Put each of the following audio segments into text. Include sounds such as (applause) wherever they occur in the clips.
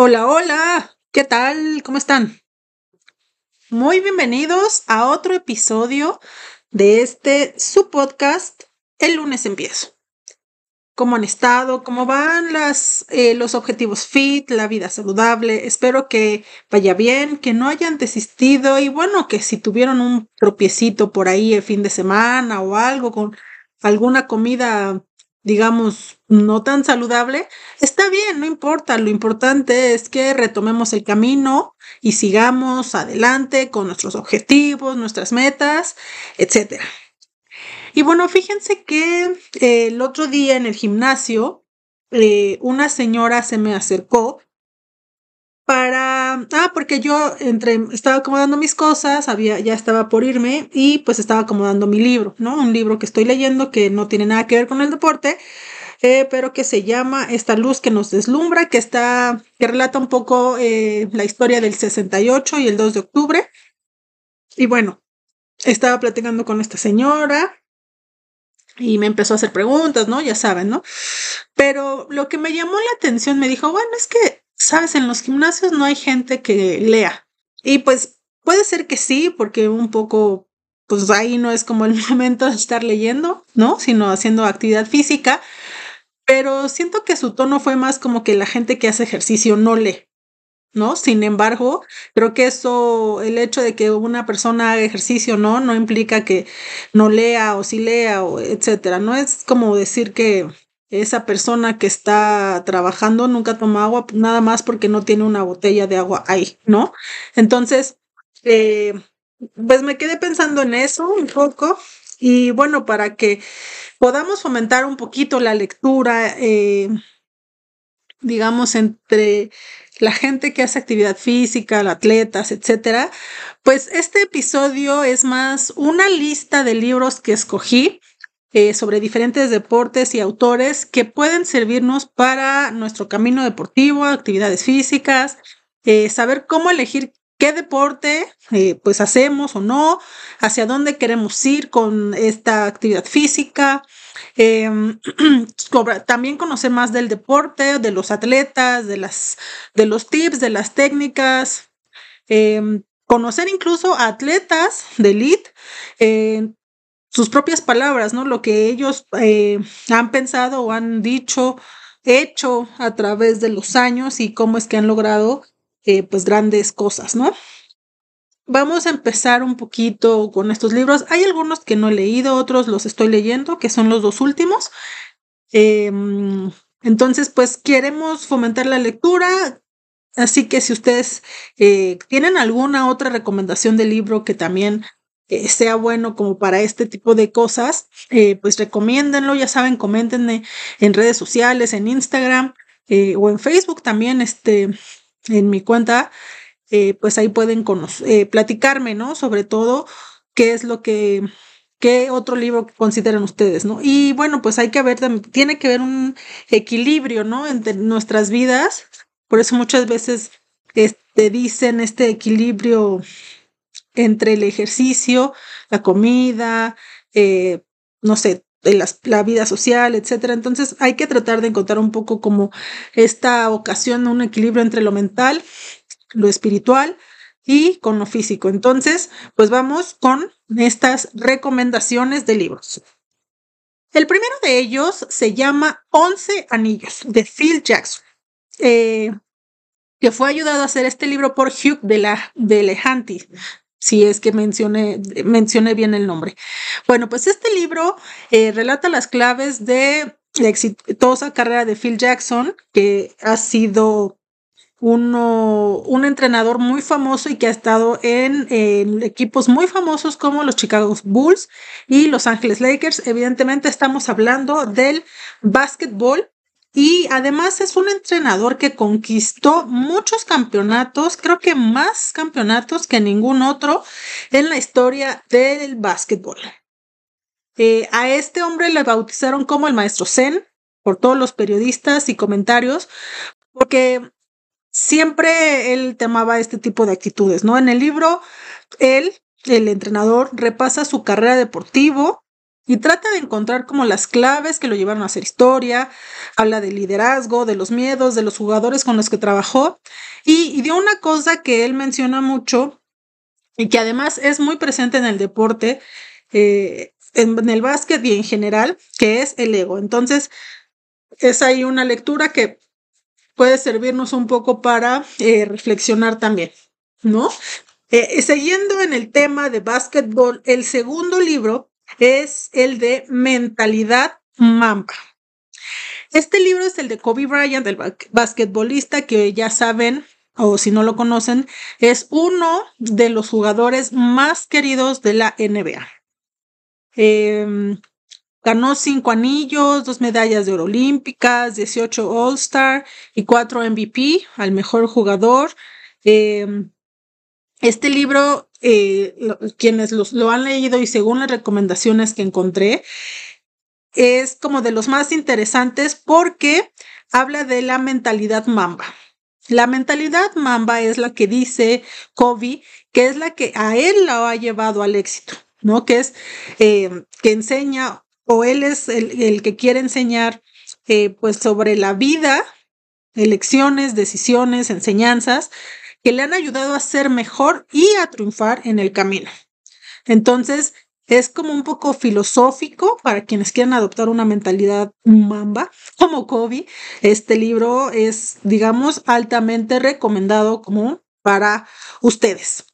Hola, hola, ¿qué tal? ¿Cómo están? Muy bienvenidos a otro episodio de este su podcast, El lunes empiezo. ¿Cómo han estado? ¿Cómo van las, eh, los objetivos fit, la vida saludable? Espero que vaya bien, que no hayan desistido y bueno, que si tuvieron un tropiecito por ahí el fin de semana o algo con alguna comida digamos, no tan saludable, está bien, no importa. Lo importante es que retomemos el camino y sigamos adelante con nuestros objetivos, nuestras metas, etc. Y bueno, fíjense que eh, el otro día en el gimnasio, eh, una señora se me acercó para, ah, porque yo entre, estaba acomodando mis cosas, había, ya estaba por irme y pues estaba acomodando mi libro, ¿no? Un libro que estoy leyendo que no tiene nada que ver con el deporte, eh, pero que se llama Esta luz que nos deslumbra, que está, que relata un poco eh, la historia del 68 y el 2 de octubre. Y bueno, estaba platicando con esta señora y me empezó a hacer preguntas, ¿no? Ya saben, ¿no? Pero lo que me llamó la atención, me dijo, bueno, es que sabes, en los gimnasios no hay gente que lea. Y pues puede ser que sí, porque un poco, pues ahí no es como el (laughs) momento de estar leyendo, ¿no? Sino haciendo actividad física. Pero siento que su tono fue más como que la gente que hace ejercicio no lee. ¿no? Sin embargo, creo que eso, el hecho de que una persona haga ejercicio, ¿no? No implica que no lea o sí lea o etcétera. No es como decir que esa persona que está trabajando nunca toma agua nada más porque no tiene una botella de agua ahí, ¿no? Entonces, eh, pues me quedé pensando en eso un poco y bueno, para que podamos fomentar un poquito la lectura, eh, digamos, entre la gente que hace actividad física, los atletas, etcétera, pues este episodio es más una lista de libros que escogí eh, sobre diferentes deportes y autores que pueden servirnos para nuestro camino deportivo, actividades físicas, eh, saber cómo elegir qué deporte eh, pues hacemos o no, hacia dónde queremos ir con esta actividad física, em, (clears throat) también conocer más del deporte, de los atletas, de, las, de los tips, de las técnicas, em, conocer incluso atletas de elite, sus propias palabras, ¿no? Lo que ellos eh, han pensado o han dicho, hecho a través de los años y cómo es que han logrado, eh, pues, grandes cosas, ¿no? Vamos a empezar un poquito con estos libros. Hay algunos que no he leído, otros los estoy leyendo, que son los dos últimos. Em, entonces, pues queremos fomentar la lectura. Así que si ustedes eh, tienen alguna otra recomendación de libro que también sea bueno como para este tipo de cosas, eh, pues recomiéndenlo, ya saben, coméntenme en redes sociales, en Instagram eh, o en Facebook también, este, en mi cuenta, eh, pues ahí pueden platicarme, ¿no? Sobre todo qué es lo que, qué otro libro consideran ustedes, ¿no? Y bueno, pues hay que ver, tiene que haber un equilibrio, ¿no? Entre nuestras vidas, por eso muchas veces este, dicen este equilibrio entre el ejercicio, la comida, eh, no sé, la, vida social, etcétera. Entonces hay que tratar de encontrar un poco como esta ocasión, un equilibrio entre lo mental, lo espiritual y con lo físico. Entonces, pues vamos con estas recomendaciones de libros. El primero de ellos se llama Once Anillos de Phil Jackson. Eh, que fue ayudado a hacer este libro por Hugh de la de Lehanty si es que mencioné, mencioné bien el nombre. Bueno, pues este libro eh, relata las claves de la exitosa carrera de Phil Jackson, que ha sido uno, un entrenador muy famoso y que ha estado en, equipos muy famosos como los Chicago Bulls y Los Ángeles Lakers. Evidentemente estamos hablando del básquetbol y además es un entrenador que conquistó muchos campeonatos, creo que más campeonatos que ningún otro en la historia del básquetbol. Eh, a este hombre le bautizaron como el maestro Zen por todos los periodistas y comentarios, porque siempre él temaba este tipo de actitudes, ¿no? En el libro, él, el entrenador, repasa su carrera deportivo y trata de encontrar como las claves que lo llevaron a hacer historia, habla del liderazgo, de los miedos, de los jugadores con los que trabajó y, de una cosa que él menciona mucho y que además es muy presente en el deporte, eh, en, el básquet y en general, que es el ego. Entonces, es ahí una lectura que puede servirnos un poco para eh, reflexionar también, ¿no? Eh, siguiendo en el tema de básquetbol, el segundo libro es el de Mentalidad Mamba. Este libro es el de Kobe Bryant, el basquetbolista que ya saben, o si no lo conocen, es uno de los jugadores más queridos de la NBA. Em, ganó cinco anillos, dos medallas de oro olímpicas, 18 All-Star y cuatro MVP al mejor jugador. Em, este libro, eh, quienes lo han leído y según las recomendaciones que encontré, es como de los más interesantes porque habla de la mentalidad mamba. La mentalidad mamba es la que dice Kobe, que es la que a él lo ha llevado al éxito, ¿no? Que es eh, que enseña, o él es el, que quiere enseñar, eh, pues sobre la vida, elecciones, decisiones, enseñanzas, que le han ayudado a ser mejor y a triunfar en el camino. Entonces, es como un poco filosófico para quienes quieran adoptar una mentalidad mamba (laughs) como Kobe. Este libro es, digamos, altamente recomendado como para ustedes.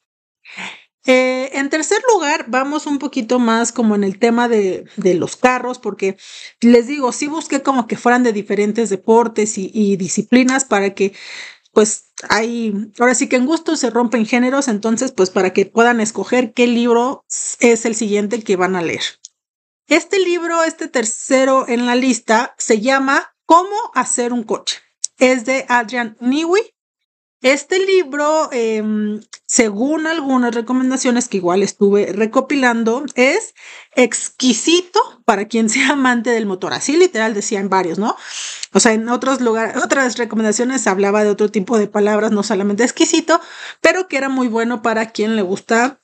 Eh, en tercer lugar, vamos un poquito más como en el tema de, los carros, porque les digo, sí busqué como que fueran de diferentes deportes y disciplinas para que pues hay, ahora sí que en gusto se rompen géneros, entonces pues para que puedan escoger qué libro es el siguiente que van a leer. Este libro, este tercero en la lista, se llama Cómo hacer un coche. Es de Adrian Newey este libro, em, según algunas recomendaciones que igual estuve recopilando, es exquisito para quien sea amante del motor. Así literal decían varios, ¿no? O sea, en otros lugares, otras recomendaciones hablaba de otro tipo de palabras, no solamente exquisito, pero que era muy bueno para quien le gusta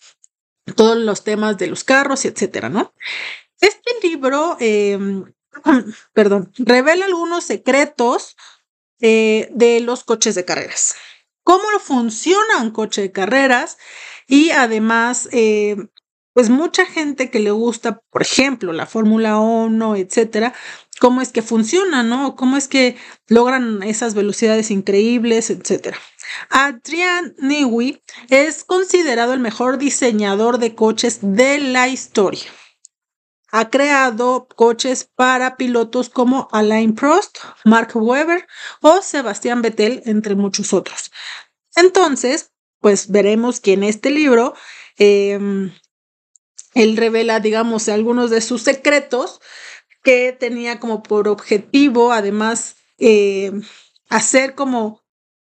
todos los temas de los carros etcétera, ¿no? Este libro, em, (clears throat) perdón, revela algunos secretos eh, de los coches de carreras cómo funciona un coche de carreras y además, eh, pues mucha gente que le gusta, por ejemplo, la Fórmula 1, etcétera, cómo es que funciona, ¿no? Cómo es que logran esas velocidades increíbles, etcétera. Adrian Newey es considerado el mejor diseñador de coches de la historia ha creado coches para pilotos como Alain Prost, Mark Webber o Sebastián Vettel, entre muchos otros. Entonces, pues veremos que en este libro em, él revela, digamos, algunos de sus secretos que tenía como por objetivo, además, em, hacer como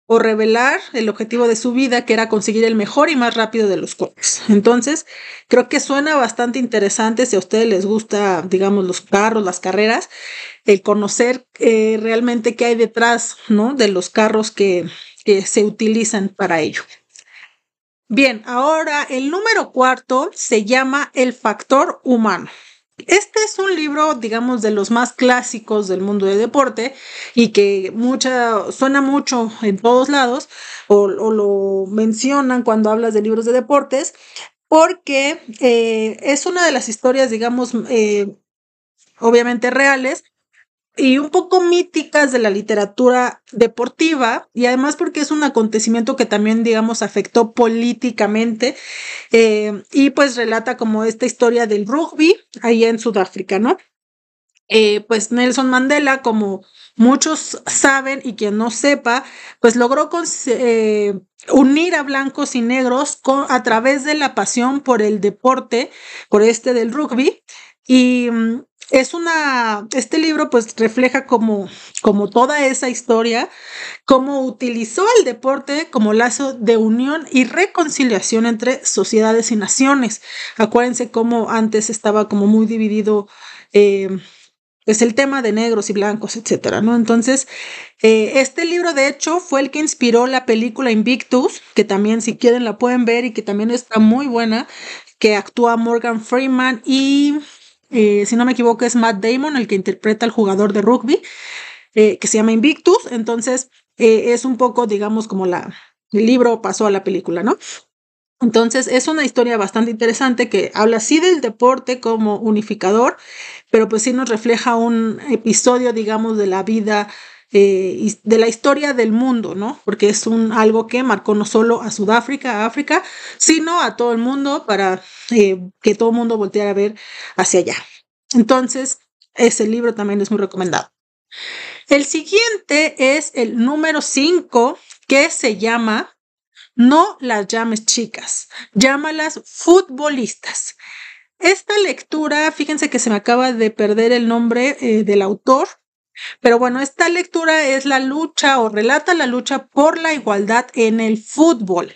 o revelar el objetivo de su vida, que era conseguir el mejor y más rápido de los coches. Entonces, creo que suena bastante interesante si a ustedes les gusta, digamos, los carros, las carreras, el conocer eh, realmente qué hay detrás, ¿no? De los carros que, que se utilizan para ello. Bien, ahora el número cuarto se llama El factor humano. Este es un libro, digamos, de los más clásicos del mundo de deporte y que mucha, suena mucho en todos lados o, lo mencionan cuando hablas de libros de deportes porque eh, es una de las historias, digamos, eh, obviamente reales, y un poco míticas de la literatura deportiva y además porque es un acontecimiento que también, digamos, afectó políticamente eh, y pues relata como esta historia del rugby ahí en Sudáfrica, ¿no? Eh, pues Nelson Mandela, como muchos saben y quien no sepa, pues logró eh, unir a blancos y negros con, a través de la pasión por el deporte, por este del rugby. Y mm, es una, este libro pues refleja como, como toda esa historia, cómo utilizó el deporte como lazo de unión y reconciliación entre sociedades y naciones. Acuérdense cómo antes estaba como muy dividido eh, pues el tema de negros y blancos, etcétera, ¿no? Entonces, eh, este libro de hecho fue el que inspiró la película Invictus, que también si quieren la pueden ver y que también está muy buena, que actúa Morgan Freeman y eh, si no me equivoco, es Matt Damon el que interpreta al jugador de rugby, eh, que se llama Invictus. Entonces, eh, es un poco, digamos, como la, el libro pasó a la película, ¿no? Entonces, es una historia bastante interesante que habla sí del deporte como unificador, pero pues sí nos refleja un episodio, digamos, de la vida eh, de la historia del mundo, ¿no? Porque es un, algo que marcó no solo a Sudáfrica, a África, sino a todo el mundo para eh, que todo el mundo volteara a ver hacia allá. Entonces, ese libro también es muy recomendado. El siguiente es el número 5, que se llama No las llames chicas, llámalas futbolistas. Esta lectura, fíjense que se me acaba de perder el nombre eh, del autor, pero bueno, esta lectura es la lucha o relata la lucha por la igualdad en el fútbol.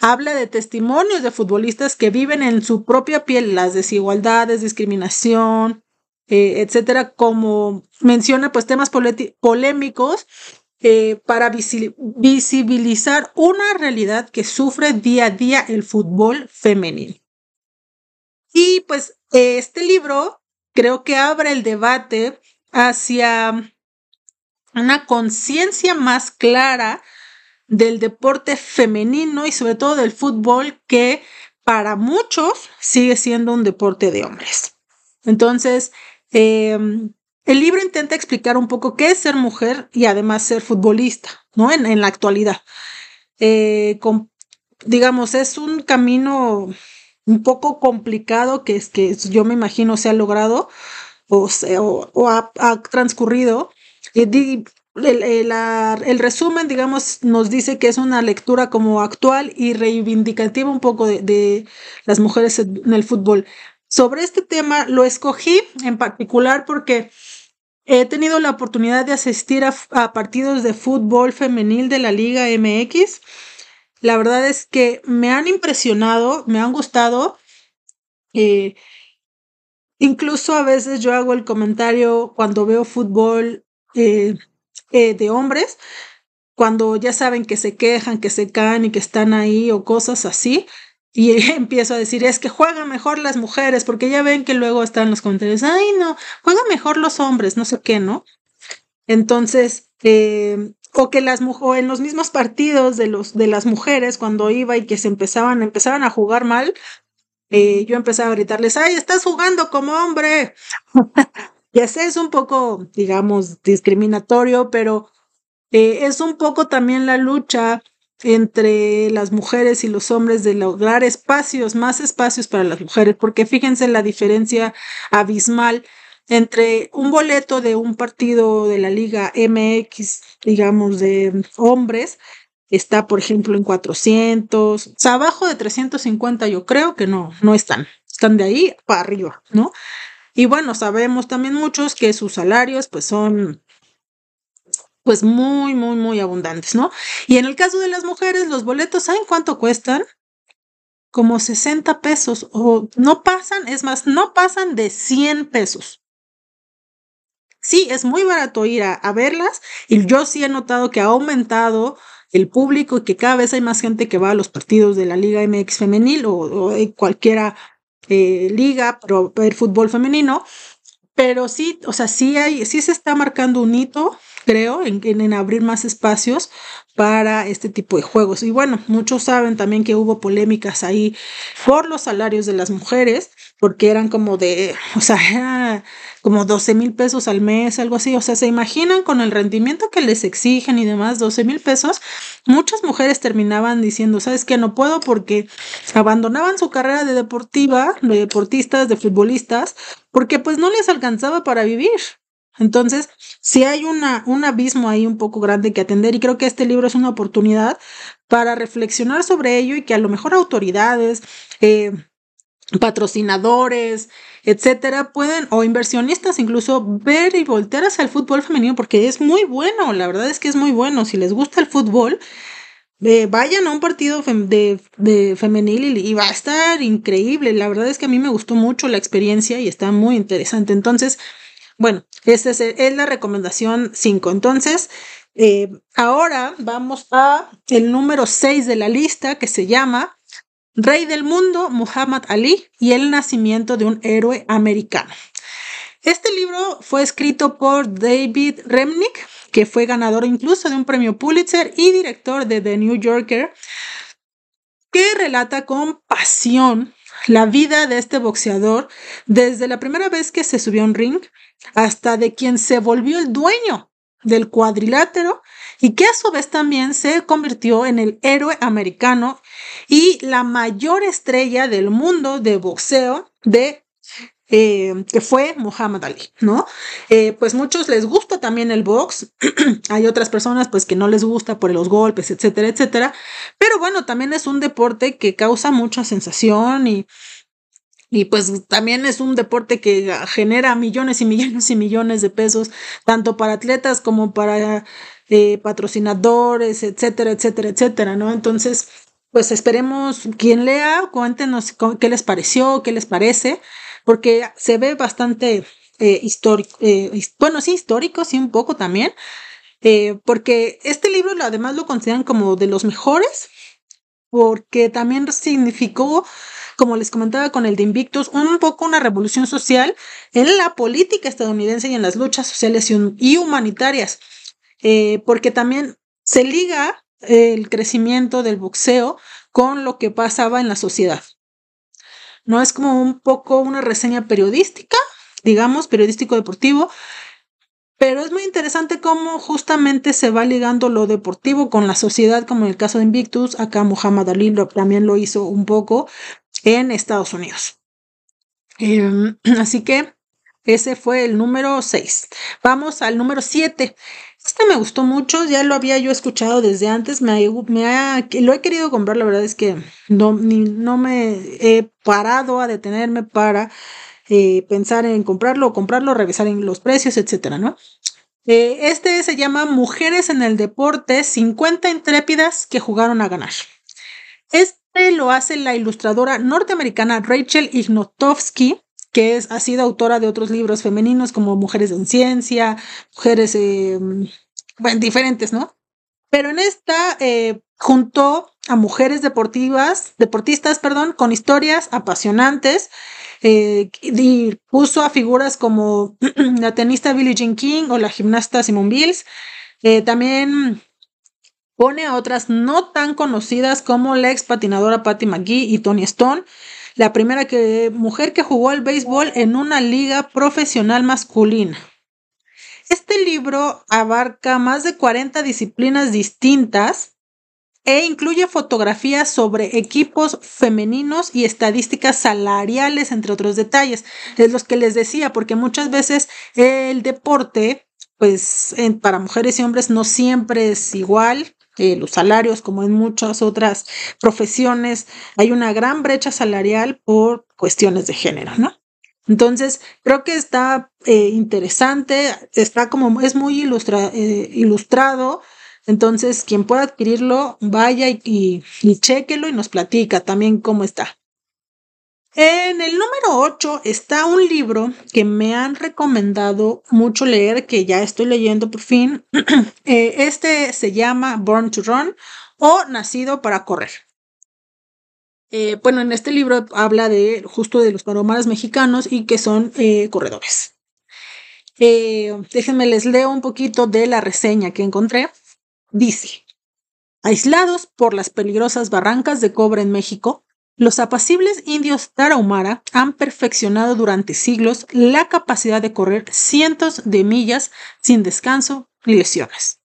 Habla de testimonios de futbolistas que viven en su propia piel las desigualdades, discriminación, eh, etcétera, como menciona pues temas polémicos eh, para visibilizar una realidad que sufre día a día el fútbol femenino. Y pues este libro creo que abre el debate hacia una conciencia más clara del deporte femenino y sobre todo del fútbol que para muchos sigue siendo un deporte de hombres. Entonces, em, el libro intenta explicar un poco qué es ser mujer y además ser futbolista, ¿no? En, la actualidad. Eh, digamos, es un camino un poco complicado que es que yo me imagino se ha logrado o, ha, transcurrido. Y el, resumen, digamos, nos dice que es una lectura como actual y reivindicativa un poco de, las mujeres en el fútbol. Sobre este tema lo escogí en particular porque he tenido la oportunidad de asistir a, partidos de fútbol femenil de la Liga MX. La verdad es que me han impresionado, me han gustado. Eh, Incluso a veces yo hago el comentario cuando veo fútbol eh, eh, de hombres, cuando ya saben que se quejan, que se caen y que están ahí o cosas así. Y (laughs) empiezo a decir, es que juegan mejor las mujeres, porque ya ven que luego están los comentarios, ay no, juegan mejor los hombres, no sé qué, ¿no? Entonces, eh, o que las o en los mismos partidos de los de las mujeres cuando iba y que se empezaban empezaban a jugar mal eh, yo empezaba a gritarles, ay, estás jugando como hombre. (laughs) ya sé, es un poco, digamos, discriminatorio, pero eh, es un poco también la lucha entre las mujeres y los hombres de lograr espacios, más espacios para las mujeres, porque fíjense la diferencia abismal entre un boleto de un partido de la Liga MX, digamos, de hombres, está, por ejemplo, en 400, o sea, abajo de 350 yo creo que no, no están, están de ahí para arriba, ¿no? Y bueno, sabemos también muchos que sus salarios pues son pues muy, muy, muy abundantes, ¿no? Y en el caso de las mujeres, los boletos, ¿saben cuánto cuestan? Como 60 pesos o no pasan, es más, no pasan de 100 pesos. Sí, es muy barato ir a verlas y yo sí he notado que ha aumentado el público y que cada vez hay más gente que va a los partidos de la Liga MX femenil o, de cualquiera eh, liga, pero el fútbol femenino. Pero sí, o sea, sí hay, sí se está marcando un hito, creo, en, en abrir más espacios para este tipo de juegos. Y bueno, muchos saben también que hubo polémicas ahí por los salarios de las mujeres, porque eran como de, o sea, como 12 mil pesos al mes, algo así. O sea, se imaginan con el rendimiento que les exigen y demás, 12 mil pesos. Muchas mujeres terminaban diciendo, ¿sabes qué? No puedo porque abandonaban su carrera de deportiva, de deportistas, de futbolistas, porque pues no les alcanzaba para vivir. Entonces, sí hay una, un abismo ahí un poco grande que atender y creo que este libro es una oportunidad para reflexionar sobre ello y que a lo mejor autoridades, eh, patrocinadores, etcétera, pueden, o inversionistas incluso, ver y voltear hacia el fútbol femenino porque es muy bueno, la verdad es que es muy bueno. Si les gusta el fútbol, eh, vayan a un partido de, de, femenil y, va a estar increíble. La verdad es que a mí me gustó mucho la experiencia y está muy interesante. Entonces, bueno, esta es, es la recomendación 5. Entonces, eh, ahora vamos a el número 6 de la lista que se llama Rey del Mundo, Muhammad Ali y el nacimiento de un héroe americano. Este libro fue escrito por David Remnick, que fue ganador incluso de un premio Pulitzer y director de The New Yorker, que relata con pasión la vida de este boxeador desde la primera vez que se subió a un ring hasta de quien se volvió el dueño del cuadrilátero y que a su vez también se convirtió en el héroe americano y la mayor estrella del mundo de boxeo de eh, que fue Muhammad Ali, ¿no? Eh, pues muchos les gusta también el box, (clears throat) hay otras personas pues que no les gusta por los golpes, etcétera, etcétera, pero bueno, también es un deporte que causa mucha sensación y, y pues también es un deporte que genera millones y millones y millones de pesos, tanto para atletas como para eh, patrocinadores, etcétera, etcétera, etcétera, ¿no? Entonces, pues esperemos quien lea, cuéntenos qué les pareció, qué les parece porque se ve bastante eh, histórico, eh, bueno, sí, histórico, sí, un poco también, porque este libro además lo consideran como de los mejores, porque también significó, como les comentaba con el de Invictus, un poco una revolución social en la política estadounidense y en las luchas sociales y humanitarias, porque también se liga el crecimiento del boxeo con lo que pasaba en la sociedad. No es como un poco una reseña periodística, digamos, periodístico deportivo, pero es muy interesante cómo justamente se va ligando lo deportivo con la sociedad, como en el caso de Invictus, acá Muhammad Ali también lo hizo un poco en Estados Unidos. Em, (clears throat) así que ese fue el número 6. Vamos al número 7. Este me gustó mucho, ya lo había yo escuchado desde antes, me, me lo he querido comprar, la verdad es que no, no me he parado a detenerme para eh, pensar en comprarlo, comprarlo, revisar en los precios, etcétera, ¿no? Eh, este se llama Mujeres en el Deporte, 50 intrépidas que jugaron a ganar. Este lo hace la ilustradora norteamericana Rachel Ignotowski que es, ha sido autora de otros libros femeninos como Mujeres en Ciencia, Mujeres, eh, bueno, diferentes, ¿no? Pero en esta eh, juntó a mujeres deportivas, deportistas, perdón, con historias apasionantes eh, y puso a figuras como (clears throat) la tenista Billie Jean King o la gimnasta Simone Biles. también pone a otras no tan conocidas como la ex patinadora Patty McGee y Tony Stone la primera mujer que jugó al béisbol en una liga profesional masculina. Este libro abarca más de 40 disciplinas distintas e incluye fotografías sobre equipos femeninos y estadísticas salariales, entre otros detalles. Es los que les decía, porque muchas veces el deporte, pues para mujeres y hombres no siempre es igual. Eh, los salarios, como en muchas otras profesiones, hay una gran brecha salarial por cuestiones de género, ¿no? Entonces, creo que está eh, interesante, está como, es muy eh, ilustrado, entonces quien pueda adquirirlo, vaya y, y, y chéquelo y nos platica también cómo está. En el número 8 está un libro que me han recomendado mucho leer, que ya estoy leyendo por fin. (clears throat) Eh, este se llama Born to Run o Nacido para Correr. Eh, bueno, en este libro habla de justo de los palomares mexicanos y que son eh, corredores. déjenme les leo un poquito de la reseña que encontré. Dice, aislados por las peligrosas barrancas de cobre en México, los apacibles indios tarahumara han perfeccionado durante siglos la capacidad de correr cientos de millas sin descanso ni lesiones.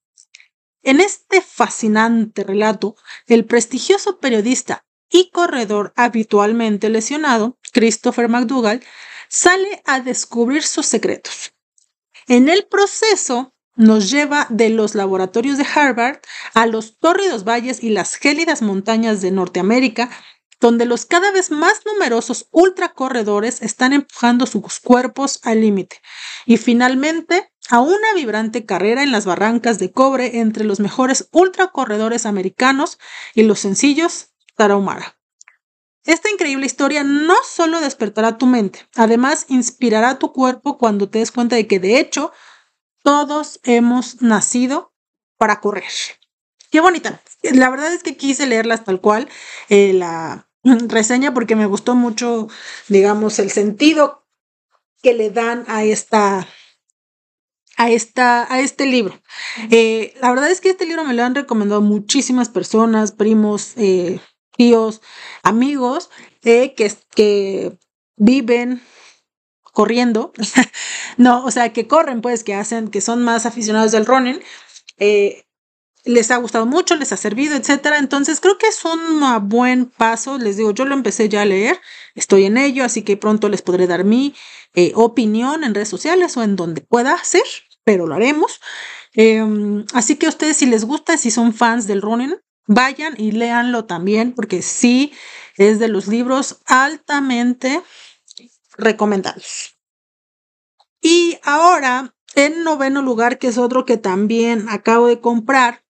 En este fascinante relato, el prestigioso periodista y corredor habitualmente lesionado, Christopher McDougall, sale a descubrir sus secretos. En el proceso, nos lleva de los laboratorios de Harvard a los tórridos valles y las gélidas montañas de Norteamérica donde los cada vez más numerosos ultracorredores están empujando sus cuerpos al límite. Y finalmente, a una vibrante carrera en las barrancas de cobre entre los mejores ultracorredores americanos y los sencillos Tarahumara. Esta increíble historia no solo despertará tu mente, además inspirará tu cuerpo cuando te des cuenta de que de hecho todos hemos nacido para correr. Qué bonita. La verdad es que quise leerlas tal cual. Eh, la, (laughs) reseña porque me gustó mucho, digamos, el sentido que le dan a esta, a, esta, a este libro. Eh, la verdad es que este libro me lo han recomendado muchísimas personas, primos, eh, tíos, amigos, eh, que, que viven corriendo, (laughs) no, o sea, que corren, pues, que hacen, que son más aficionados del running, les ha gustado mucho, les ha servido, etcétera. Entonces creo que es un buen paso. Les digo, yo lo empecé ya a leer, estoy en ello, así que pronto les podré dar mi opinión en redes sociales o en donde pueda ser pero lo haremos. Em, así que ustedes si les gusta, si son fans del running, vayan y léanlo también, porque sí es de los libros altamente recomendados. Y ahora, en noveno lugar, que es otro que también acabo de comprar,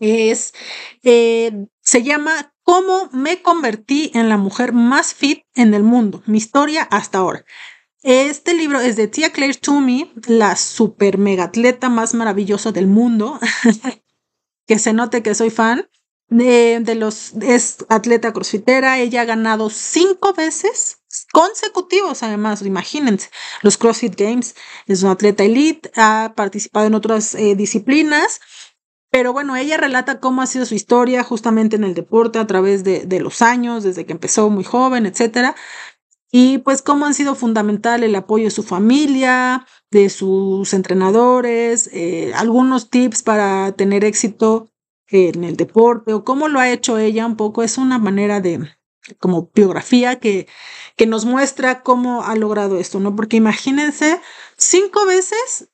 es, eh, se llama ¿Cómo me convertí en la mujer más fit en el mundo? Mi historia hasta ahora. Este libro es de Tia Claire Toomey, la super mega atleta más maravillosa del mundo. (laughs) que se note que soy fan. De, de, los es atleta crossfitera, ella ha ganado cinco veces consecutivos, además, imagínense, los CrossFit Games, es una atleta elite, ha participado en otras eh, disciplinas, pero bueno, ella relata cómo ha sido su historia justamente en el deporte a través de, de los años, desde que empezó muy joven, etcétera, y pues cómo han sido fundamental el apoyo de su familia, de sus entrenadores, eh, algunos tips para tener éxito en el deporte o cómo lo ha hecho ella un poco. Es una manera de como biografía que, que nos muestra cómo ha logrado esto, ¿no? Porque imagínense cinco veces,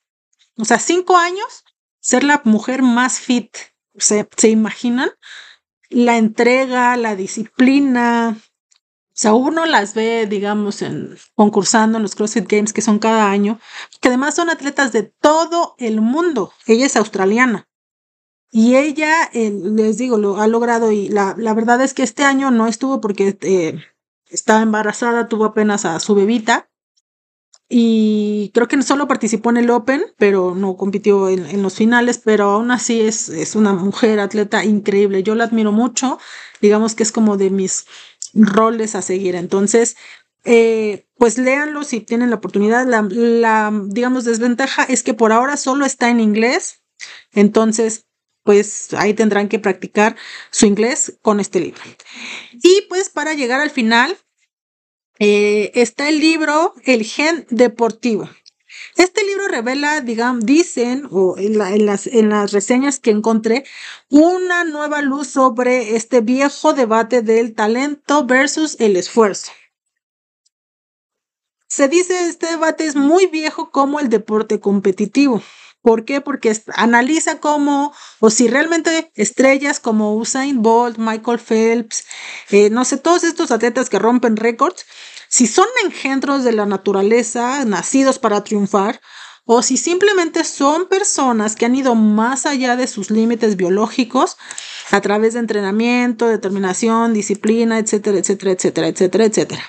o sea, cinco años, ser la mujer más fit. ¿Se, ¿se imaginan? La entrega, la disciplina, o sea, uno las ve, digamos, en, concursando en los CrossFit Games que son cada año, que además son atletas de todo el mundo. Ella es australiana. Y ella, les digo, lo ha logrado y la, la, verdad es que este año no estuvo porque eh, estaba embarazada, tuvo apenas a su bebita. Y creo que solo participó en el Open, pero no compitió en, en los finales, pero aún así es, es una mujer atleta increíble. Yo la admiro mucho. Digamos que es como de mis roles a seguir. Entonces, eh, pues léanlo si tienen la oportunidad. La, la, digamos, desventaja es que por ahora solo está en inglés. Entonces, pues ahí tendrán que practicar su inglés con este libro. Y pues para llegar al final, eh, está el libro El gen deportivo. Este libro revela, digamos, dicen, o en, las, en las reseñas que encontré, una nueva luz sobre este viejo debate del talento versus el esfuerzo. Se dice este debate es muy viejo como el deporte competitivo. ¿Por qué? Porque analiza cómo, o si realmente estrellas como Usain Bolt, Michael Phelps, eh, no sé, todos estos atletas que rompen récords, si son engendros de la naturaleza, nacidos para triunfar, o si simplemente son personas que han ido más allá de sus límites biológicos a través de entrenamiento, determinación, disciplina, etcétera, etcétera, etcétera, etcétera, etcétera.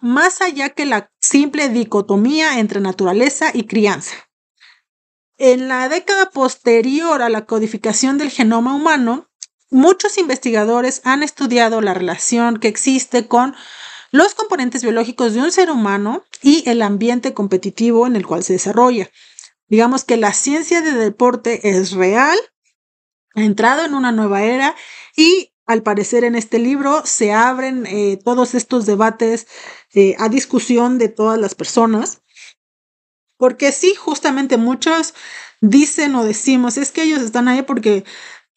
Más allá que la simple dicotomía entre naturaleza y crianza. En la década posterior a la codificación del genoma humano, muchos investigadores han estudiado la relación que existe con los componentes biológicos de un ser humano y el ambiente competitivo en el cual se desarrolla. Digamos que la ciencia de deporte es real, ha entrado en una nueva era y al parecer en este libro se abren eh, todos estos debates eh, a discusión de todas las personas. Porque sí, justamente muchos dicen o decimos, es que ellos están ahí porque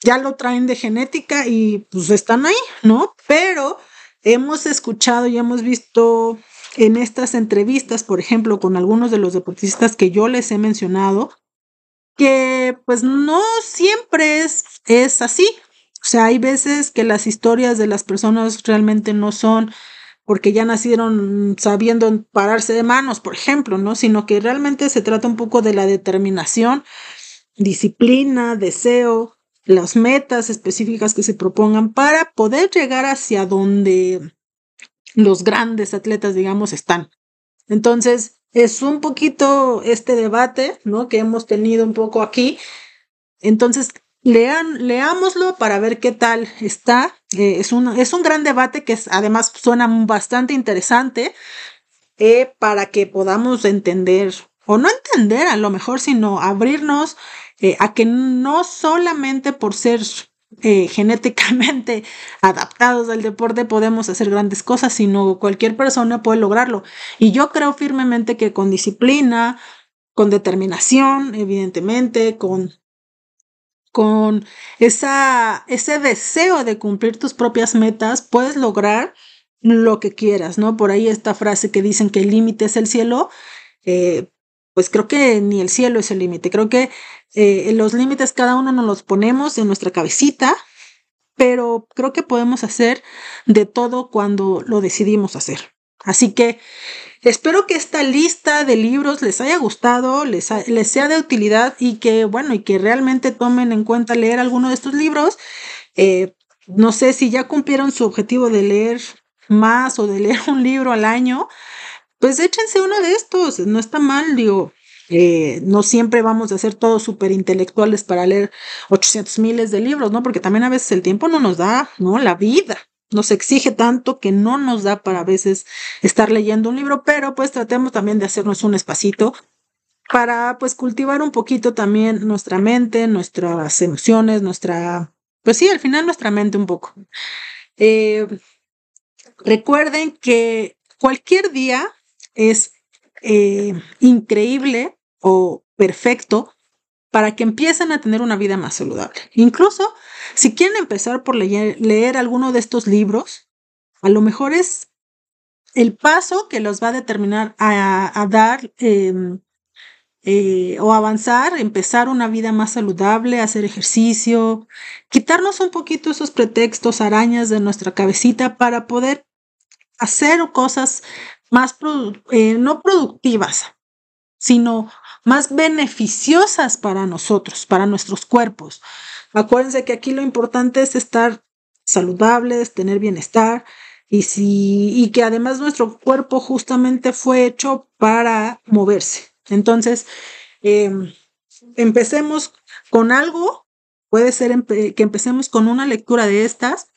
ya lo traen de genética y pues están ahí, ¿no? Pero Hemos escuchado y hemos visto en estas entrevistas, por ejemplo, con algunos de los deportistas que yo les he mencionado, que pues no siempre es, es así. O sea, hay veces que las historias de las personas realmente no son porque ya nacieron sabiendo pararse de manos, por ejemplo, ¿no? Sino que realmente se trata un poco de la determinación, disciplina, deseo, las metas específicas que se propongan para poder llegar hacia donde los grandes atletas, digamos, están. Entonces, es un poquito este debate, ¿no? Que hemos tenido un poco aquí. Entonces, lean, leámoslo para ver qué tal está. Eh, es, un, es un gran debate que además suena bastante interesante eh, para que podamos entender, o no entender a lo mejor, sino abrirnos eh, a que no solamente por ser genéticamente (laughs) adaptados al deporte podemos hacer grandes cosas, sino cualquier persona puede lograrlo. Y yo creo firmemente que con disciplina, con determinación, evidentemente, con con esa, ese deseo de cumplir tus propias metas, puedes lograr lo que quieras, ¿no? Por ahí esta frase que dicen que el límite es el cielo, eh, pues creo que ni el cielo es el límite, creo que eh, los límites cada uno nos los ponemos en nuestra cabecita, pero creo que podemos hacer de todo cuando lo decidimos hacer. Así que Espero que esta lista de libros les haya gustado, les, les sea de utilidad y que, bueno, y que realmente tomen en cuenta leer alguno de estos libros. Eh, no sé si ya cumplieron su objetivo de leer más o de leer (laughs) un libro al año, pues échense uno de estos, no está mal, digo, eh, no siempre vamos a ser todos súper intelectuales para leer 800 miles de libros, ¿no? Porque también a veces el tiempo no nos da, ¿no? La vida nos exige tanto que no nos da para a veces estar leyendo un libro, pero pues tratemos también de hacernos un espacito para pues cultivar un poquito también nuestra mente, nuestras emociones, nuestra, pues sí, al final nuestra mente un poco. Eh, recuerden que cualquier día es eh, increíble o perfecto para que empiecen a tener una vida más saludable. Incluso si quieren empezar por leer, alguno de estos libros, a lo mejor es el paso que los va a determinar a, dar em, eh, o avanzar, empezar una vida más saludable, hacer ejercicio, quitarnos un poquito esos pretextos, arañas de nuestra cabecita para poder hacer cosas más, eh, no productivas, sino más beneficiosas para nosotros, para nuestros cuerpos. Acuérdense que aquí lo importante es estar saludables, tener bienestar y, si, y que además nuestro cuerpo justamente fue hecho para moverse. Entonces, em, empecemos con algo, puede ser que empecemos con una lectura de estas,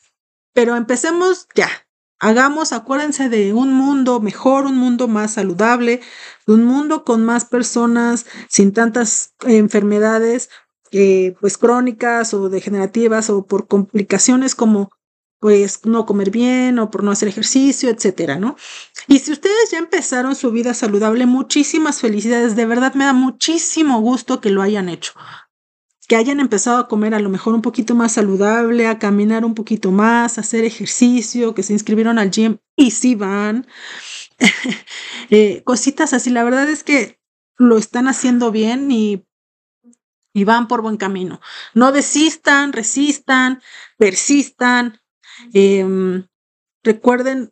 pero empecemos ya, Hagamos, acuérdense de un mundo mejor, un mundo más saludable, un mundo con más personas sin tantas enfermedades, eh, pues crónicas o degenerativas o por complicaciones como pues no comer bien o por no hacer ejercicio, etcétera, ¿no? Y si ustedes ya empezaron su vida saludable, muchísimas felicidades, de verdad me da muchísimo gusto que lo hayan hecho que hayan empezado a comer a lo mejor un poquito más saludable, a caminar un poquito más, a hacer ejercicio, que se inscribieron al gym y sí van. (laughs) Eh, cositas así, la verdad es que lo están haciendo bien y, y van por buen camino. No desistan, resistan, persistan. Em, recuerden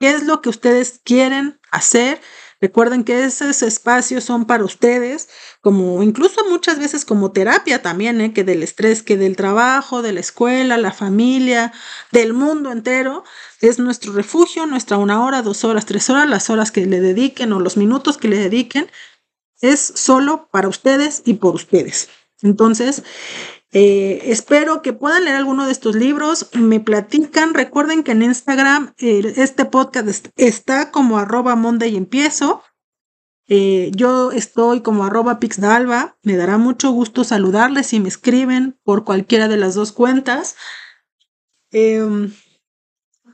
qué es lo que ustedes quieren hacer Recuerden que esos espacios son para ustedes, como incluso muchas veces como terapia también, ¿eh? que del estrés, que del trabajo, de la escuela, la familia, del mundo entero, es nuestro refugio, nuestra una hora, dos horas, tres horas, las horas que le dediquen o los minutos que le dediquen, es solo para ustedes y por ustedes. Entonces, eh, espero que puedan leer alguno de estos libros, me platican. Recuerden que en Instagram este podcast está como arroba Monday empiezo. Eh, yo estoy como arroba pixdalba. Me dará mucho gusto saludarles si me escriben por cualquiera de las dos cuentas. Em,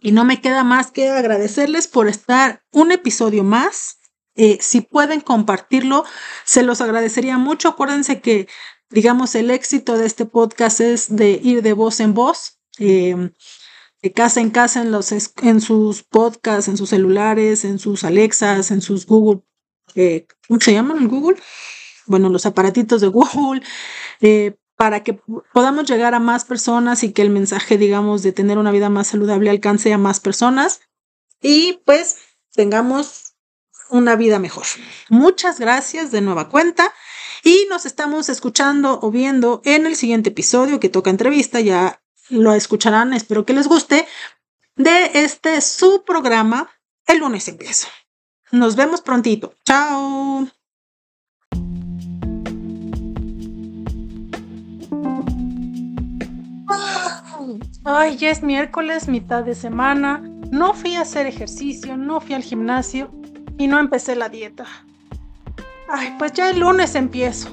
y no me queda más que agradecerles por estar un episodio más. Eh, si pueden compartirlo, se los agradecería mucho. Acuérdense que digamos, el éxito de este podcast es de ir de voz en voz, em, de casa en casa en, los, en sus podcasts, en sus celulares, en sus Alexas, en sus Google, eh, ¿cómo se llaman? Google? Bueno, los aparatitos de Google, eh, para que podamos llegar a más personas y que el mensaje, digamos, de tener una vida más saludable alcance a más personas y pues tengamos una vida mejor. Muchas gracias de nueva cuenta. Y nos estamos escuchando o viendo en el siguiente episodio que toca entrevista, ya lo escucharán, espero que les guste, de este su programa, El lunes empiezo. Nos vemos prontito. Chao. Ay, ya es miércoles, mitad de semana. No fui a hacer ejercicio, no fui al gimnasio y no empecé la dieta. Ay, pues ya el lunes empiezo.